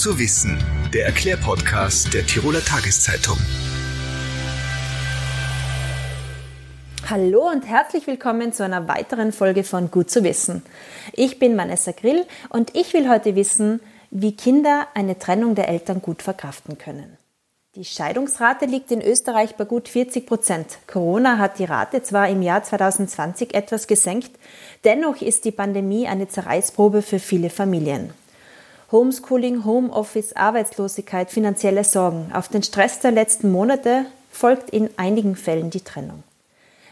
zu wissen, der Erklärpodcast der Tiroler Tageszeitung. Hallo und herzlich willkommen zu einer weiteren Folge von Gut zu wissen. Ich bin Vanessa Grill und ich will heute wissen, wie Kinder eine Trennung der Eltern gut verkraften können. Die Scheidungsrate liegt in Österreich bei gut 40 Prozent. Corona hat die Rate zwar im Jahr 2020 etwas gesenkt, dennoch ist die Pandemie eine Zerreißprobe für viele Familien. Homeschooling, Homeoffice, Arbeitslosigkeit, finanzielle Sorgen. Auf den Stress der letzten Monate folgt in einigen Fällen die Trennung.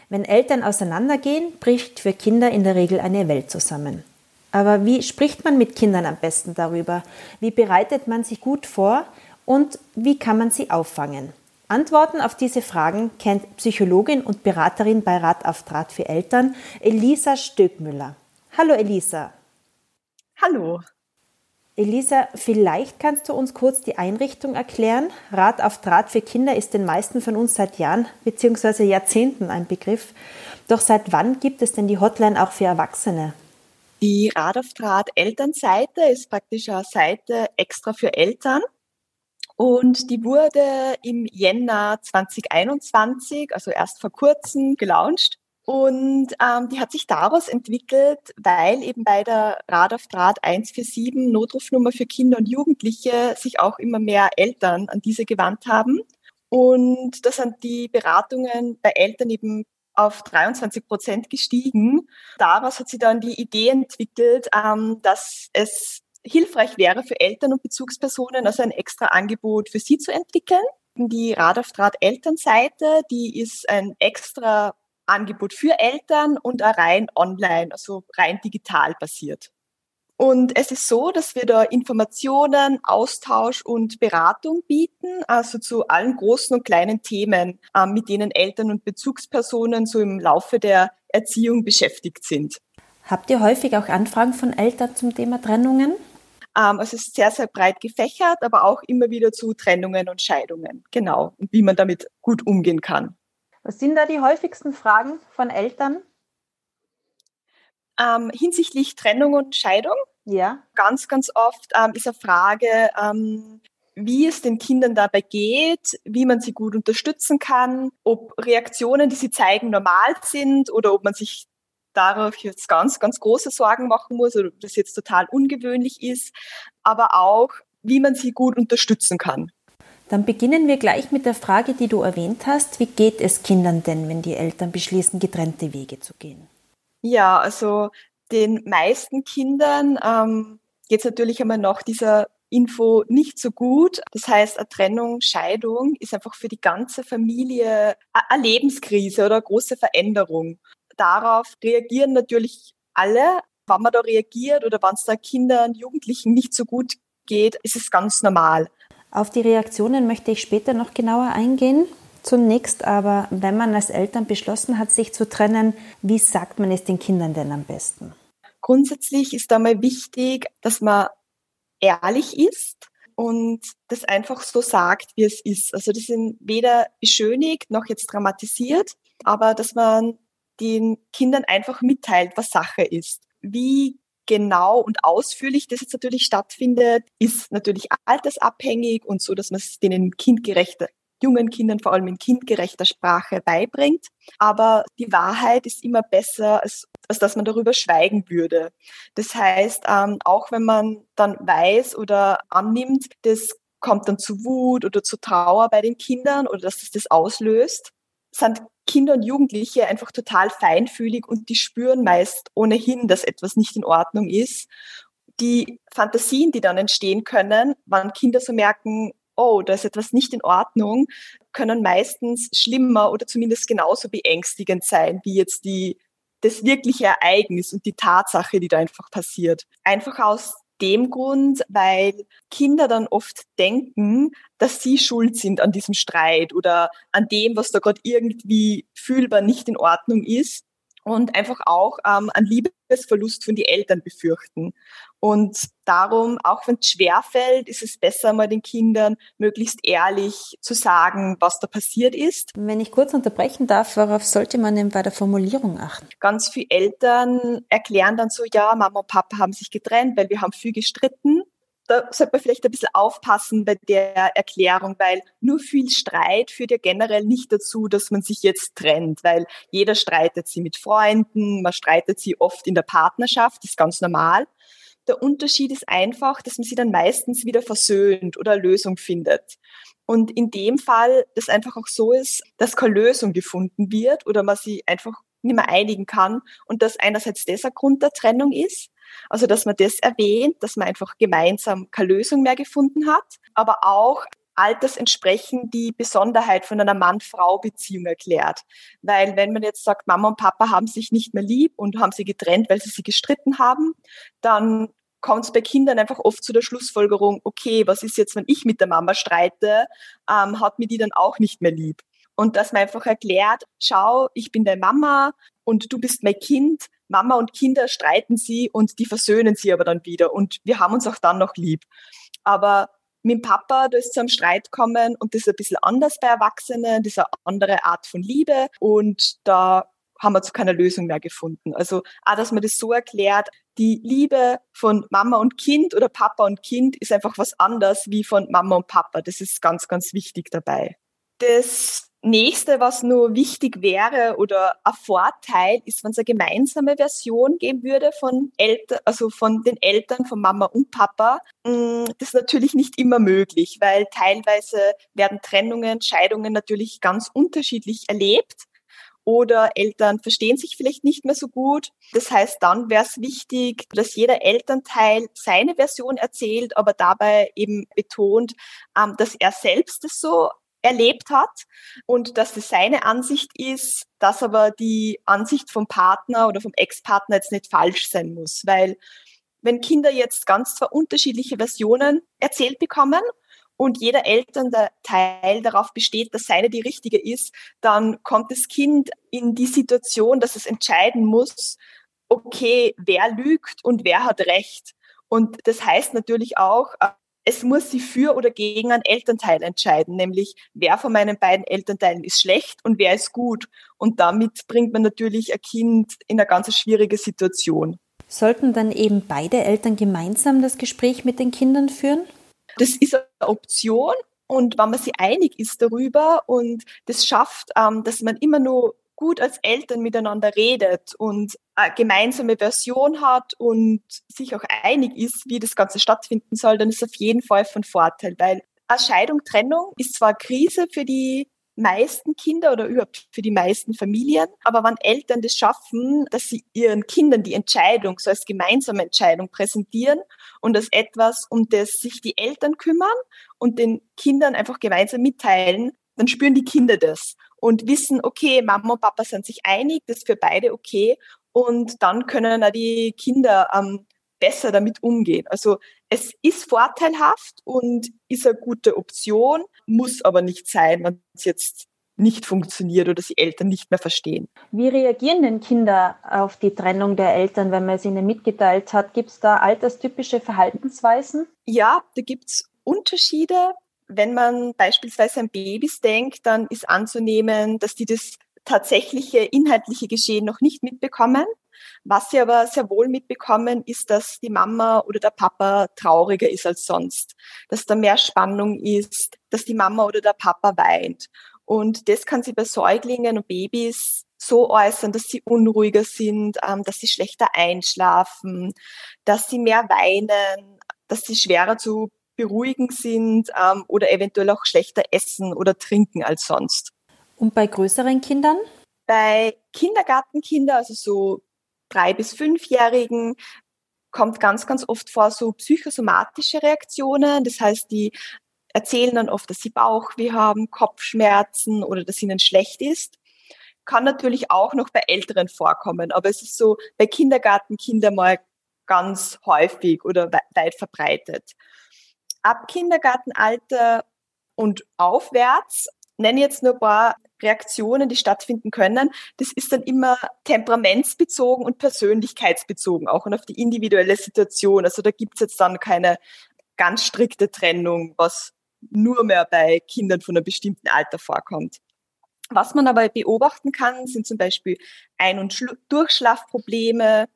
Wenn Eltern auseinandergehen, bricht für Kinder in der Regel eine Welt zusammen. Aber wie spricht man mit Kindern am besten darüber? Wie bereitet man sich gut vor? und wie kann man sie auffangen? Antworten auf diese Fragen kennt Psychologin und Beraterin bei Rat auf Draht für Eltern Elisa Stöckmüller. Hallo Elisa. Hallo. Elisa, vielleicht kannst du uns kurz die Einrichtung erklären. Rat auf Draht für Kinder ist den meisten von uns seit Jahren bzw. Jahrzehnten ein Begriff. Doch seit wann gibt es denn die Hotline auch für Erwachsene? Die Rat auf Draht Elternseite ist praktisch eine Seite extra für Eltern. Und die wurde im Jänner 2021, also erst vor kurzem, gelauncht. Und ähm, die hat sich daraus entwickelt, weil eben bei der Rad auf Draht 147 Notrufnummer für Kinder und Jugendliche sich auch immer mehr Eltern an diese gewandt haben. Und da sind die Beratungen bei Eltern eben auf 23 Prozent gestiegen. Daraus hat sie dann die Idee entwickelt, ähm, dass es hilfreich wäre für Eltern und Bezugspersonen, also ein extra Angebot für sie zu entwickeln. Die Rad auf Draht Elternseite, die ist ein extra Angebot für Eltern und rein online, also rein digital basiert. Und es ist so, dass wir da Informationen, Austausch und Beratung bieten, also zu allen großen und kleinen Themen, äh, mit denen Eltern und Bezugspersonen so im Laufe der Erziehung beschäftigt sind. Habt ihr häufig auch Anfragen von Eltern zum Thema Trennungen? Ähm, also es ist sehr, sehr breit gefächert, aber auch immer wieder zu Trennungen und Scheidungen. Genau. Und wie man damit gut umgehen kann. Was sind da die häufigsten Fragen von Eltern? Ähm, hinsichtlich Trennung und Scheidung? Ja. Ganz, ganz oft ähm, ist eine Frage, ähm, wie es den Kindern dabei geht, wie man sie gut unterstützen kann, ob Reaktionen, die sie zeigen, normal sind oder ob man sich darauf jetzt ganz, ganz große Sorgen machen muss oder das jetzt total ungewöhnlich ist, aber auch, wie man sie gut unterstützen kann. Dann beginnen wir gleich mit der Frage, die du erwähnt hast. Wie geht es Kindern denn, wenn die Eltern beschließen, getrennte Wege zu gehen? Ja, also den meisten Kindern ähm, geht es natürlich einmal nach dieser Info nicht so gut. Das heißt, eine Trennung, Scheidung ist einfach für die ganze Familie eine Lebenskrise oder eine große Veränderung darauf reagieren natürlich alle. Wenn man da reagiert oder wenn es da Kindern, Jugendlichen nicht so gut geht, ist es ganz normal. Auf die Reaktionen möchte ich später noch genauer eingehen. Zunächst aber, wenn man als Eltern beschlossen hat, sich zu trennen, wie sagt man es den Kindern denn am besten? Grundsätzlich ist da mal wichtig, dass man ehrlich ist und das einfach so sagt, wie es ist. Also das sind weder beschönigt noch jetzt dramatisiert, aber dass man den Kindern einfach mitteilt, was Sache ist. Wie genau und ausführlich das jetzt natürlich stattfindet, ist natürlich altersabhängig und so, dass man es denen kindgerechter, jungen Kindern vor allem in kindgerechter Sprache beibringt. Aber die Wahrheit ist immer besser, als, als dass man darüber schweigen würde. Das heißt, ähm, auch wenn man dann weiß oder annimmt, das kommt dann zu Wut oder zu Trauer bei den Kindern oder dass das das auslöst, sind Kinder und Jugendliche einfach total feinfühlig und die spüren meist ohnehin, dass etwas nicht in Ordnung ist. Die Fantasien, die dann entstehen können, wann Kinder so merken, oh, da ist etwas nicht in Ordnung, können meistens schlimmer oder zumindest genauso beängstigend sein, wie jetzt die, das wirkliche Ereignis und die Tatsache, die da einfach passiert. Einfach aus dem Grund, weil Kinder dann oft denken, dass sie schuld sind an diesem Streit oder an dem, was da gerade irgendwie fühlbar nicht in Ordnung ist und einfach auch ähm, einen Liebesverlust von den Eltern befürchten. Und darum, auch wenn es schwerfällt, ist es besser, mal den Kindern möglichst ehrlich zu sagen, was da passiert ist. Wenn ich kurz unterbrechen darf, worauf sollte man denn bei der Formulierung achten? Ganz viele Eltern erklären dann so, ja, Mama und Papa haben sich getrennt, weil wir haben viel gestritten. Da sollte man vielleicht ein bisschen aufpassen bei der Erklärung, weil nur viel Streit führt ja generell nicht dazu, dass man sich jetzt trennt, weil jeder streitet sie mit Freunden, man streitet sie oft in der Partnerschaft, ist ganz normal. Der Unterschied ist einfach, dass man sie dann meistens wieder versöhnt oder eine Lösung findet. Und in dem Fall, das einfach auch so ist, dass keine Lösung gefunden wird oder man sie einfach nicht mehr einigen kann und dass einerseits ein Grund der Trennung ist, also dass man das erwähnt, dass man einfach gemeinsam keine Lösung mehr gefunden hat, aber auch altersentsprechend die Besonderheit von einer Mann-Frau-Beziehung erklärt. Weil wenn man jetzt sagt, Mama und Papa haben sich nicht mehr lieb und haben sie getrennt, weil sie sie gestritten haben, dann kommt es bei Kindern einfach oft zu der Schlussfolgerung, okay, was ist jetzt, wenn ich mit der Mama streite, ähm, hat mir die dann auch nicht mehr lieb. Und dass man einfach erklärt, schau, ich bin deine Mama und du bist mein Kind. Mama und Kinder streiten sie und die versöhnen sie aber dann wieder. Und wir haben uns auch dann noch lieb. Aber mit dem Papa, da ist zu einem Streit kommen und das ist ein bisschen anders bei Erwachsenen, das ist eine andere Art von Liebe und da haben wir zu keiner Lösung mehr gefunden. Also auch, dass man das so erklärt, die Liebe von Mama und Kind oder Papa und Kind ist einfach was anderes wie von Mama und Papa. Das ist ganz, ganz wichtig dabei. Das nächste, was nur wichtig wäre oder ein Vorteil ist, wenn es eine gemeinsame Version geben würde von Eltern, also von den Eltern von Mama und Papa. Mm, das ist natürlich nicht immer möglich, weil teilweise werden Trennungen, Scheidungen natürlich ganz unterschiedlich erlebt oder Eltern verstehen sich vielleicht nicht mehr so gut. Das heißt, dann wäre es wichtig, dass jeder Elternteil seine Version erzählt, aber dabei eben betont, ähm, dass er selbst es so erlebt hat und dass das seine Ansicht ist, dass aber die Ansicht vom Partner oder vom Ex-Partner jetzt nicht falsch sein muss, weil wenn Kinder jetzt ganz zwei unterschiedliche Versionen erzählt bekommen und jeder Elternteil darauf besteht, dass seine die richtige ist, dann kommt das Kind in die Situation, dass es entscheiden muss, okay, wer lügt und wer hat recht. Und das heißt natürlich auch, es muss sich für oder gegen einen Elternteil entscheiden, nämlich wer von meinen beiden Elternteilen ist schlecht und wer ist gut. Und damit bringt man natürlich ein Kind in eine ganz schwierige Situation. Sollten dann eben beide Eltern gemeinsam das Gespräch mit den Kindern führen? Das ist eine Option. Und wenn man sich einig ist darüber und das schafft, ähm, dass man immer nur gut als Eltern miteinander redet und eine gemeinsame Version hat und sich auch einig ist, wie das Ganze stattfinden soll, dann ist auf jeden Fall von Vorteil, weil eine Scheidung, Trennung ist zwar Krise für die meisten Kinder oder überhaupt für die meisten Familien. Aber wenn Eltern das schaffen, dass sie ihren Kindern die Entscheidung so als gemeinsame Entscheidung präsentieren und als etwas, um das sich die Eltern kümmern und den Kindern einfach gemeinsam mitteilen, dann spüren die Kinder das und wissen, okay, Mama und Papa sind sich einig, das ist für beide okay. Und dann können auch die Kinder ähm, besser damit umgehen. Also es ist vorteilhaft und ist eine gute Option, muss aber nicht sein, wenn es jetzt nicht funktioniert oder die Eltern nicht mehr verstehen. Wie reagieren denn Kinder auf die Trennung der Eltern, wenn man es ihnen mitgeteilt hat? Gibt es da alterstypische Verhaltensweisen? Ja, da gibt es Unterschiede wenn man beispielsweise an Babys denkt, dann ist anzunehmen, dass die das tatsächliche inhaltliche Geschehen noch nicht mitbekommen. Was sie aber sehr wohl mitbekommen, ist, dass die Mama oder der Papa trauriger ist als sonst, dass da mehr Spannung ist, dass die Mama oder der Papa weint. Und das kann sie bei Säuglingen und Babys so äußern, dass sie unruhiger sind, ähm, dass sie schlechter einschlafen, dass sie mehr weinen, dass sie schwerer zu beruhigen sind ähm, oder eventuell auch schlechter essen oder trinken als sonst. Und bei größeren Kindern? Bei Kindergartenkindern, also so drei bis fünfjährigen, kommt ganz, ganz oft vor so psychosomatische Reaktionen. Das heißt, die erzählen dann oft, dass sie Bauchweh haben, Kopfschmerzen oder dass ihnen schlecht ist. Kann natürlich auch noch bei Älteren vorkommen, aber es ist so bei Kindergartenkindern mal ganz häufig oder weit verbreitet ab Kindergartenalter und aufwärts nenne jetzt nur ein paar Reaktionen, die stattfinden können. Das ist dann immer temperamentsbezogen und persönlichkeitsbezogen, auch und auf die individuelle Situation. Also da gibt es jetzt dann keine ganz strikte Trennung, was nur mehr bei Kindern von einem bestimmten Alter vorkommt. Was man aber beobachten kann, sind zum Beispiel Ein- und Durchschlafprobleme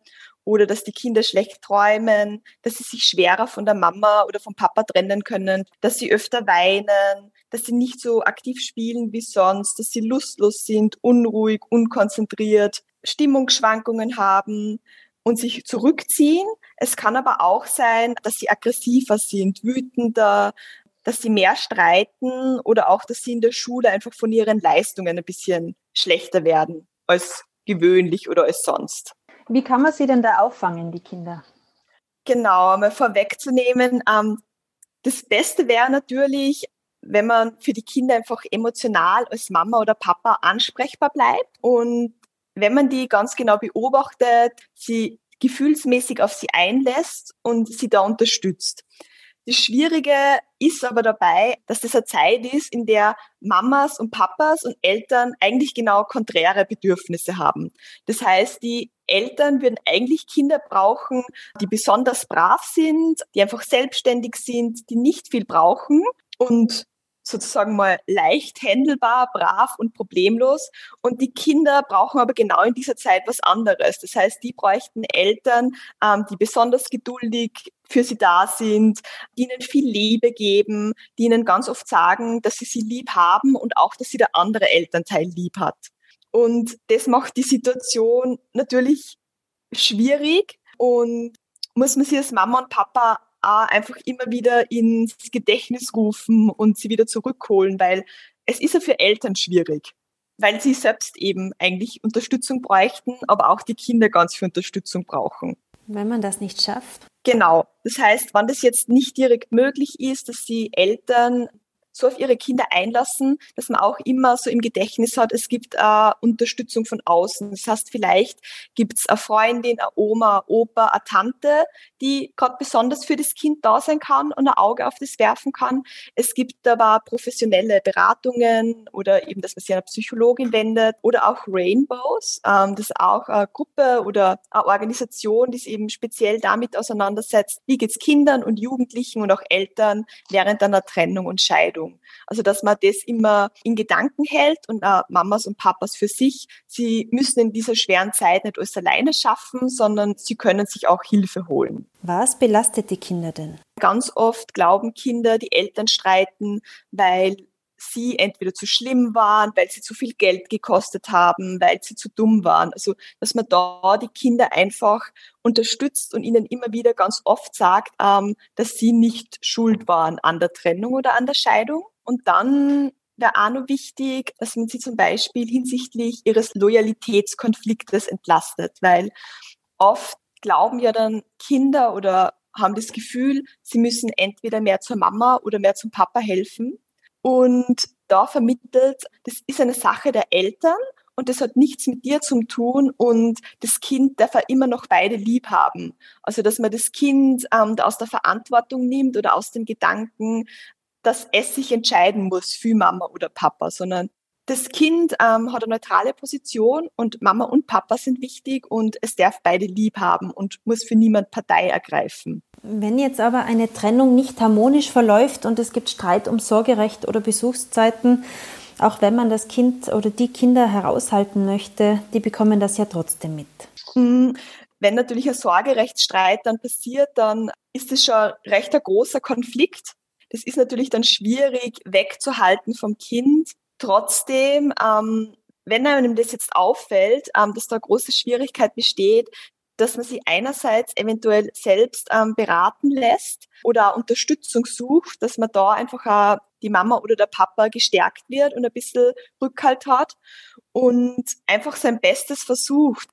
oder dass die Kinder schlecht träumen, dass sie sich schwerer von der Mama oder vom Papa trennen können, dass sie öfter weinen, dass sie nicht so aktiv spielen wie sonst, dass sie lustlos sind, unruhig, unkonzentriert, Stimmungsschwankungen haben und sich zurückziehen. Es kann aber auch sein, dass sie aggressiver sind, wütender, dass sie mehr streiten oder auch, dass sie in der Schule einfach von ihren Leistungen ein bisschen schlechter werden als gewöhnlich oder als sonst. Wie kann man sie denn da auffangen, die Kinder? Genau, mal vorwegzunehmen, ähm, das Beste wäre natürlich, wenn man für die Kinder einfach emotional als Mama oder Papa ansprechbar bleibt und wenn man die ganz genau beobachtet, sie gefühlsmäßig auf sie einlässt und sie da unterstützt. Das Schwierige ist aber dabei, dass das eine Zeit ist, in der Mamas und Papas und Eltern eigentlich genau konträre Bedürfnisse haben. Das heißt, die Eltern würden eigentlich Kinder brauchen, die besonders brav sind, die einfach selbstständig sind, die nicht viel brauchen und sozusagen mal leicht handelbar, brav und problemlos. Und die Kinder brauchen aber genau in dieser Zeit was anderes. Das heißt, die bräuchten Eltern, ähm, die besonders geduldig für sie da sind, die ihnen viel Liebe geben, die ihnen ganz oft sagen, dass sie sie lieb haben und auch, dass sie der andere Elternteil lieb hat. Und das macht die Situation natürlich schwierig und muss man sich als Mama und Papa einfach immer wieder ins Gedächtnis rufen und sie wieder zurückholen, weil es ist ja für Eltern schwierig, weil sie selbst eben eigentlich Unterstützung bräuchten, aber auch die Kinder ganz viel Unterstützung brauchen. Wenn man das nicht schafft? Genau. Das heißt, wenn das jetzt nicht direkt möglich ist, dass die Eltern so auf ihre Kinder einlassen, dass man auch immer so im Gedächtnis hat, es gibt äh, Unterstützung von außen. Das heißt, vielleicht gibt es eine Freundin, eine Oma, Opa, eine Tante, die gerade besonders für das Kind da sein kann und ein Auge auf das werfen kann. Es gibt aber professionelle Beratungen oder eben, dass man sich an eine Psychologin wendet oder auch Rainbows. Ähm, das ist auch eine Gruppe oder eine Organisation, die sich eben speziell damit auseinandersetzt, wie geht's Kindern und Jugendlichen und auch Eltern während einer Trennung und Scheidung. Erziehung. Also dass man das immer in Gedanken hält und äh, Mamas und Papas für sich, sie müssen in dieser schweren Zeit nicht alles alleine schaffen, sondern sie können sich auch Hilfe holen. Was belastet die Kinder denn? Ganz oft glauben Kinder, die Eltern streiten, weil sie entweder zu schlimm waren, weil sie zu viel Geld gekostet haben, weil sie zu dumm waren. Also, dass man da die Kinder einfach unterstützt und ihnen immer wieder ganz oft sagt, ähm, dass sie nicht schuld waren an der Trennung oder an der Scheidung. Und dann wäre auch noch wichtig, dass man sie zum Beispiel hinsichtlich ihres Loyalitätskonfliktes entlastet, weil oft glauben ja dann Kinder oder haben das Gefühl, sie müssen entweder mehr zur Mama oder mehr zum Papa helfen und da vermittelt, das ist eine Sache der Eltern und das hat nichts mit dir zu tun und das Kind darf er immer noch beide lieb haben. Also dass man das Kind ähm, aus der Verantwortung nimmt oder aus dem Gedanken, dass es sich entscheiden muss für Mama oder Papa, sondern das Kind ähm, hat eine neutrale Position und Mama und Papa sind wichtig und es darf beide lieb haben und muss für niemand Partei ergreifen. Wenn jetzt aber eine Trennung nicht harmonisch verläuft und es gibt Streit um Sorgerecht oder Besuchszeiten, auch wenn man das Kind oder die Kinder heraushalten möchte, die bekommen das ja trotzdem mit. Hm, wenn natürlich ein Sorgerechtsstreit dann passiert, dann ist es schon recht ein großer Konflikt. Das ist natürlich dann schwierig wegzuhalten vom Kind Trotzdem, ähm, wenn einem das jetzt auffällt, ähm, dass da große Schwierigkeit besteht, dass man sich einerseits eventuell selbst ähm, beraten lässt oder Unterstützung sucht, dass man da einfach auch die Mama oder der Papa gestärkt wird und ein bisschen Rückhalt hat und einfach sein Bestes versucht.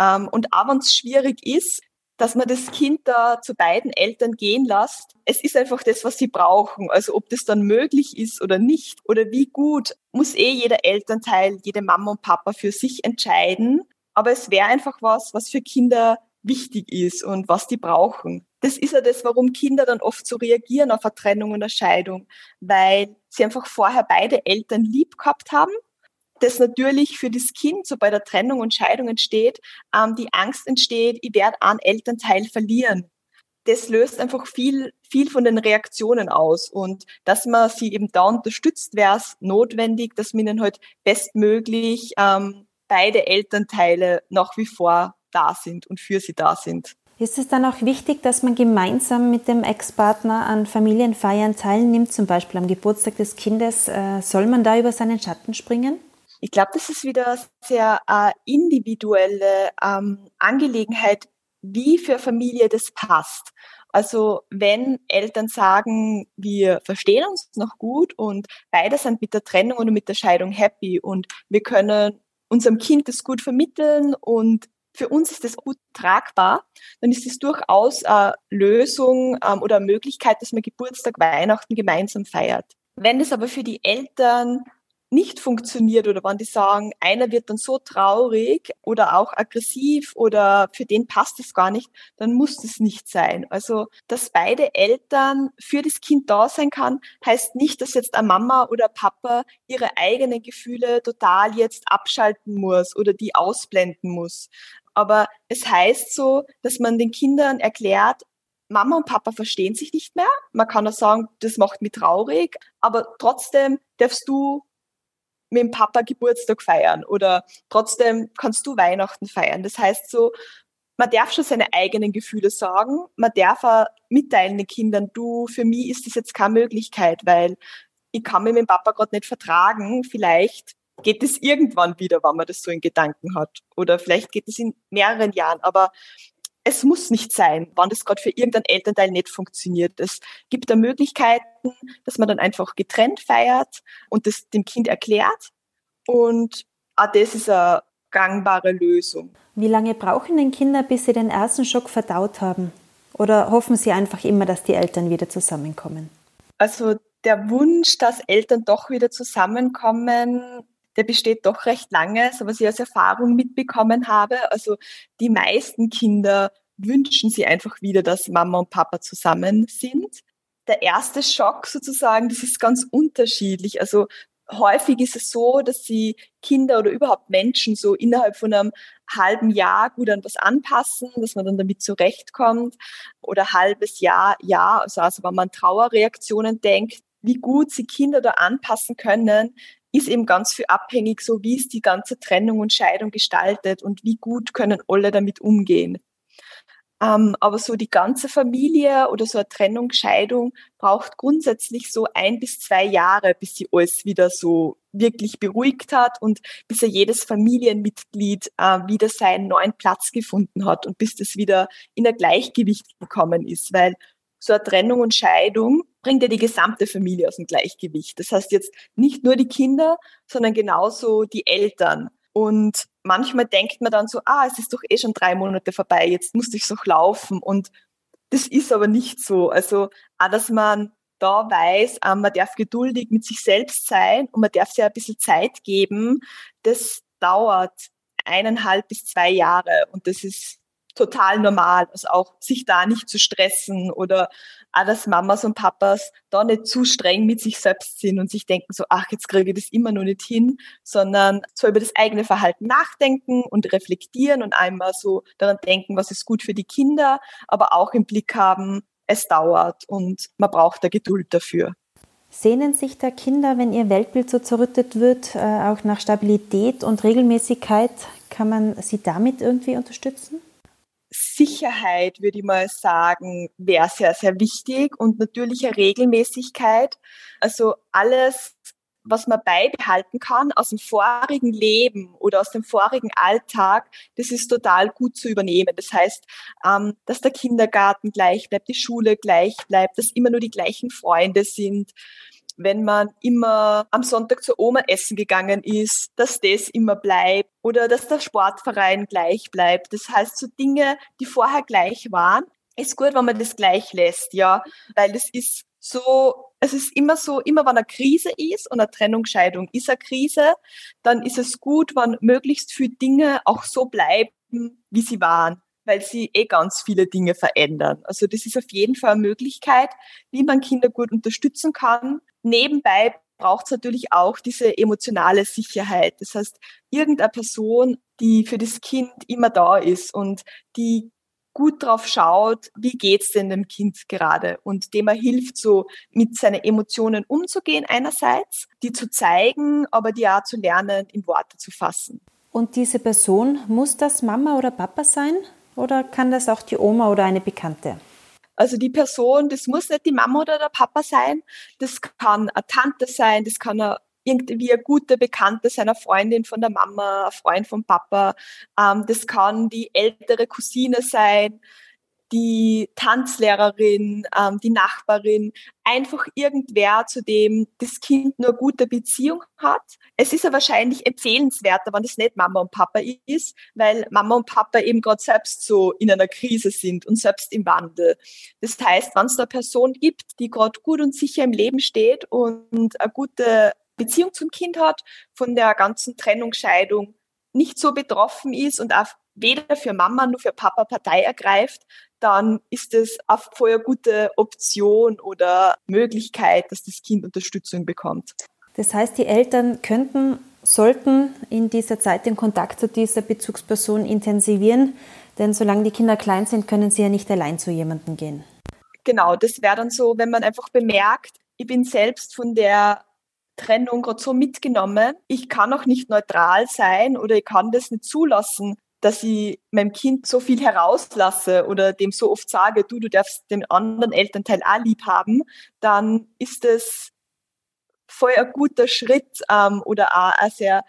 Ähm, und auch wenn es schwierig ist, dass man das Kind da zu beiden Eltern gehen lässt. Es ist einfach das, was sie brauchen. Also ob das dann möglich ist oder nicht oder wie gut, muss eh jeder Elternteil, jede Mama und Papa für sich entscheiden. Aber es wäre einfach was, was für Kinder wichtig ist und was die brauchen. Das ist ja das, warum Kinder dann oft so reagieren auf eine Trennung und eine Scheidung, weil sie einfach vorher beide Eltern lieb gehabt haben das natürlich für das Kind so bei der Trennung und Scheidung entsteht, ähm, die Angst entsteht, ich werde einen Elternteil verlieren. Das löst einfach viel, viel von den Reaktionen aus. Und dass man sie eben da unterstützt, wäre es notwendig, dass man ihnen halt bestmöglich ähm, beide Elternteile nach wie vor da sind und für sie da sind. Ist es dann auch wichtig, dass man gemeinsam mit dem Ex-Partner an Familienfeiern teilnimmt, zum Beispiel am Geburtstag des Kindes? Äh, soll man da über seinen Schatten springen? Ich glaube, das ist wieder sehr äh, individuelle ähm, Angelegenheit, wie für Familie das passt. Also wenn Eltern sagen, wir verstehen uns noch gut und beide sind mit der Trennung oder mit der Scheidung happy und wir können unserem Kind das gut vermitteln und für uns ist das gut tragbar, dann ist es durchaus eine Lösung ähm, oder eine Möglichkeit, dass man Geburtstag, Weihnachten gemeinsam feiert. Wenn es aber für die Eltern nicht funktioniert oder wenn die sagen, einer wird dann so traurig oder auch aggressiv oder für den passt es gar nicht, dann muss das nicht sein. Also, dass beide Eltern für das Kind da sein kann, heißt nicht, dass jetzt eine Mama oder Papa ihre eigenen Gefühle total jetzt abschalten muss oder die ausblenden muss. Aber es heißt so, dass man den Kindern erklärt, Mama und Papa verstehen sich nicht mehr. Man kann auch sagen, das macht mich traurig, aber trotzdem darfst du mit dem Papa Geburtstag feiern oder trotzdem kannst du Weihnachten feiern. Das heißt so, man darf schon seine eigenen Gefühle sagen, man darf auch mitteilen den Kindern, du, für mich ist das jetzt keine Möglichkeit, weil ich kann mich mit dem Papa gerade nicht vertragen, vielleicht geht es irgendwann wieder, wenn man das so in Gedanken hat. Oder vielleicht geht es in mehreren Jahren. Aber es muss nicht sein, wann das gerade für irgendein Elternteil nicht funktioniert. Es gibt da Möglichkeiten, dass man dann einfach getrennt feiert und das dem Kind erklärt. Und auch das ist eine gangbare Lösung. Wie lange brauchen denn Kinder, bis sie den ersten Schock verdaut haben? Oder hoffen sie einfach immer, dass die Eltern wieder zusammenkommen? Also der Wunsch, dass Eltern doch wieder zusammenkommen, der besteht doch recht lange, so was ich als Erfahrung mitbekommen habe. Also die meisten Kinder wünschen sie einfach wieder, dass Mama und Papa zusammen sind. Der erste Schock sozusagen, das ist ganz unterschiedlich. Also häufig ist es so, dass sie Kinder oder überhaupt Menschen so innerhalb von einem halben Jahr gut an was anpassen, dass man dann damit zurechtkommt oder halbes Jahr, ja, also, also wenn man Trauerreaktionen denkt, wie gut sie Kinder da anpassen können, ist eben ganz viel abhängig, so wie ist die ganze Trennung und Scheidung gestaltet und wie gut können alle damit umgehen. Ähm, aber so die ganze Familie oder so eine Trennung, Scheidung braucht grundsätzlich so ein bis zwei Jahre, bis sie alles wieder so wirklich beruhigt hat und bis er jedes Familienmitglied äh, wieder seinen neuen Platz gefunden hat und bis das wieder in ein Gleichgewicht gekommen ist, weil so eine Trennung und Scheidung bringt ja die gesamte Familie aus dem Gleichgewicht. Das heißt jetzt nicht nur die Kinder, sondern genauso die Eltern. Und manchmal denkt man dann so, ah, es ist doch eh schon drei Monate vorbei, jetzt musste ich so laufen. Und das ist aber nicht so. Also, auch, dass man da weiß, ähm, man darf geduldig mit sich selbst sein und man darf sich ein bisschen Zeit geben, das dauert eineinhalb bis zwei Jahre. Und das ist total normal. Also auch sich da nicht zu stressen oder auch, dass Mamas und Papas da nicht zu streng mit sich selbst sind und sich denken so, ach, jetzt kriege ich das immer noch nicht hin, sondern so über das eigene Verhalten nachdenken und reflektieren und einmal so daran denken, was ist gut für die Kinder, aber auch im Blick haben, es dauert und man braucht da Geduld dafür. Sehnen sich da Kinder, wenn ihr Weltbild so zerrüttet wird, äh, auch nach Stabilität und Regelmäßigkeit? Kann man sie damit irgendwie unterstützen? Sicherheit, würde ich mal sagen, wäre sehr, sehr wichtig und natürliche Regelmäßigkeit. Also alles, was man beibehalten kann aus dem vorigen Leben oder aus dem vorigen Alltag, das ist total gut zu übernehmen. Das heißt, ähm, dass der Kindergarten gleich bleibt, die Schule gleich bleibt, dass immer nur die gleichen Freunde sind, wenn man immer am Sonntag zur Oma essen gegangen ist, dass das immer bleibt oder dass der Sportverein gleich bleibt. Das heißt, so Dinge, die vorher gleich waren, ist gut, wenn man das gleich lässt, ja, weil das ist so, es ist immer so, immer wenn eine Krise ist und eine Trennung, Scheidung ist eine Krise, dann ist es gut, wenn möglichst viele Dinge auch so bleiben, wie sie waren weil sie eh ganz viele Dinge verändern. Also das ist auf jeden Fall eine Möglichkeit, wie man Kinder gut unterstützen kann. Nebenbei braucht es natürlich auch diese emotionale Sicherheit. Das heißt, irgendeine Person, die für das Kind immer da ist und die gut drauf schaut, wie geht's denn dem Kind gerade und dem er hilft, so mit seinen Emotionen umzugehen einerseits, die zu zeigen, aber die auch zu lernen, in Worte zu fassen. Und diese Person, muss das Mama oder Papa sein? Oder kann das auch die Oma oder eine Bekannte? Also die Person, das muss nicht die Mama oder der Papa sein. Das kann eine Tante sein, das kann eine, irgendwie eine gute Bekannte seiner Freundin von der Mama, ein Freund vom Papa. Ähm, das kann die ältere Cousine sein die Tanzlehrerin, ähm, die Nachbarin, einfach irgendwer, zu dem das Kind nur gute Beziehung hat. Es ist ja wahrscheinlich empfehlenswerter, wenn das nicht Mama und Papa ist, weil Mama und Papa eben gerade selbst so in einer Krise sind und selbst im Wandel. Das heißt, wenn es da eine Person gibt, die gerade gut und sicher im Leben steht und eine gute Beziehung zum Kind hat, von der ganzen Trennung, Scheidung nicht so betroffen ist und auch weder für Mama noch für Papa Partei ergreift, dann ist es eine voll gute Option oder Möglichkeit, dass das Kind Unterstützung bekommt. Das heißt, die Eltern könnten, sollten in dieser Zeit den Kontakt zu dieser Bezugsperson intensivieren, denn solange die Kinder klein sind, können sie ja nicht allein zu jemandem gehen. Genau, das wäre dann so, wenn man einfach bemerkt, ich bin selbst von der Trennung gerade so mitgenommen, ich kann auch nicht neutral sein oder ich kann das nicht zulassen, dass ich meinem Kind so viel herauslasse oder dem so oft sage, du, du darfst den anderen Elternteil auch lieb haben, dann ist es voll ein guter Schritt ähm, oder auch ein sehr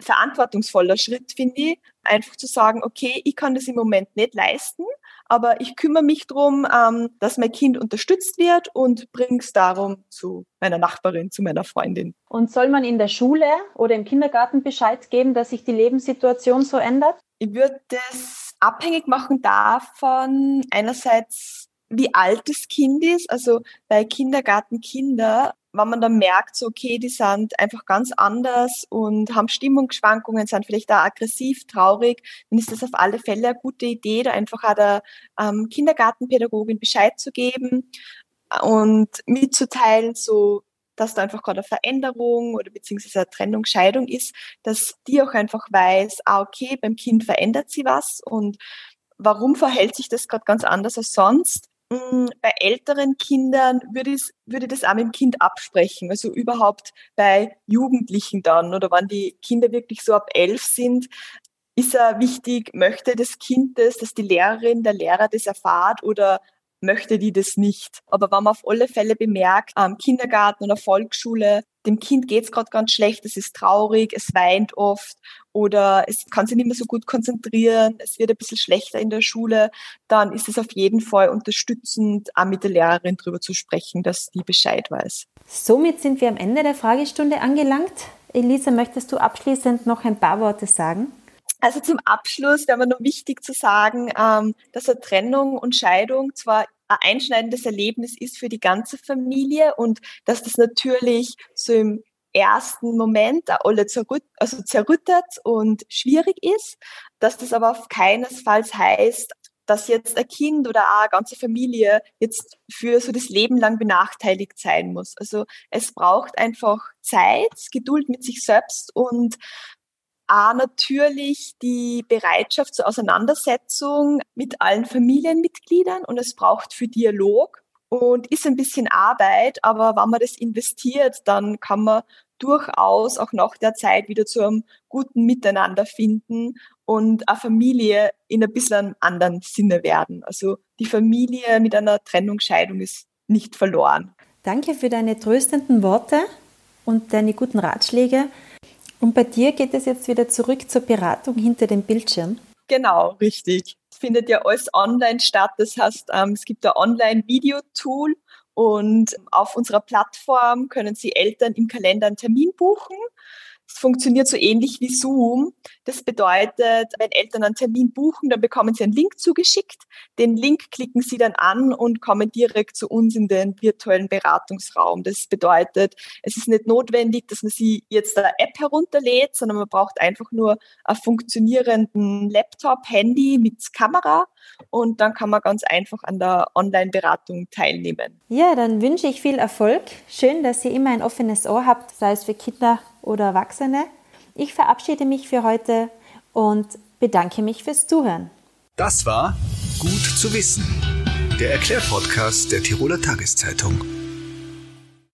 verantwortungsvoller Schritt, finde ich, einfach zu sagen, okay, ich kann das im Moment nicht leisten, aber ich kümmere mich darum, ähm, dass mein Kind unterstützt wird und bringe es darum zu meiner Nachbarin, zu meiner Freundin. Und soll man in der Schule oder im Kindergarten Bescheid geben, dass sich die Lebenssituation so ändert? Ich würde das abhängig machen davon, einerseits, wie alt das Kind ist. Also bei Kindergartenkinder, wenn man dann merkt, so, okay, die sind einfach ganz anders und haben Stimmungsschwankungen, sind vielleicht auch aggressiv, traurig, dann ist das auf alle Fälle eine gute Idee, da einfach auch der ähm, Kindergartenpädagogin Bescheid zu geben und mitzuteilen, so dass da einfach gerade eine Veränderung oder beziehungsweise eine Trennung, Scheidung ist, dass die auch einfach weiß, ah, okay, beim Kind verändert sie was und warum verhält sich das gerade ganz anders als sonst? Mm, bei älteren Kindern würde ich, würde das auch mit dem Kind absprechen. Also überhaupt bei Jugendlichen dann oder wenn die Kinder wirklich so ab elf sind, ist er wichtig, möchte das Kind das, dass die Lehrerin, der Lehrer das erfahrt oder möchte die das nicht. Aber wenn man auf alle Fälle bemerkt, am Kindergarten oder Volksschule, dem Kind geht's gerade ganz schlecht, es ist traurig, es weint oft oder es kann sich nicht mehr so gut konzentrieren, es wird ein bisschen schlechter in der Schule, dann ist es auf jeden Fall unterstützend, auch mit der Lehrerin darüber zu sprechen, dass die Bescheid weiß. Somit sind wir am Ende der Fragestunde angelangt. Elisa, möchtest du abschließend noch ein paar Worte sagen? Also zum Abschluss wäre mir noch wichtig zu sagen, ähm, dass eine Trennung und Scheidung zwar ein einschneidendes Erlebnis ist für die ganze Familie und dass das natürlich so im ersten Moment alle zerrütt, also zerrüttet und schwierig ist, dass das aber auf keinesfalls heißt, dass jetzt ein Kind oder eine ganze Familie jetzt für so das Leben lang benachteiligt sein muss. Also es braucht einfach Zeit, Geduld mit sich selbst und A, natürlich die Bereitschaft zur Auseinandersetzung mit allen Familienmitgliedern und es braucht für Dialog und ist ein bisschen Arbeit, aber wenn man das investiert, dann kann man durchaus auch nach der Zeit wieder zu einem guten Miteinander finden und eine Familie in ein bisschen anderen Sinne werden. Also die Familie mit einer Trennung, Scheidung ist nicht verloren. Danke für deine tröstenden Worte und deine guten Ratschläge. Und bei dir geht es jetzt wieder zurück zur Beratung hinter dem Bildschirm? Genau, richtig. Findet ja alles online statt. Das heißt, ähm, es gibt ein Online-Video-Tool und auf unserer Plattform können Sie Eltern im Kalender einen Termin buchen funktioniert so ähnlich wie Zoom. Das bedeutet, wenn Eltern einen Termin buchen, dann bekommen sie einen Link zugeschickt. Den Link klicken sie dann an und kommen direkt zu uns in den virtuellen Beratungsraum. Das bedeutet, es ist nicht notwendig, dass man sie jetzt eine App herunterlädt, sondern man braucht einfach nur einen funktionierenden Laptop, Handy mit Kamera und dann kann man ganz einfach an der Online-Beratung teilnehmen. Ja, dann wünsche ich viel Erfolg. Schön, dass ihr immer ein offenes Ohr habt, sei es für Kinder oder Erwachsene. Ich verabschiede mich für heute und bedanke mich fürs Zuhören. Das war Gut zu wissen, der Erklärpodcast der Tiroler Tageszeitung.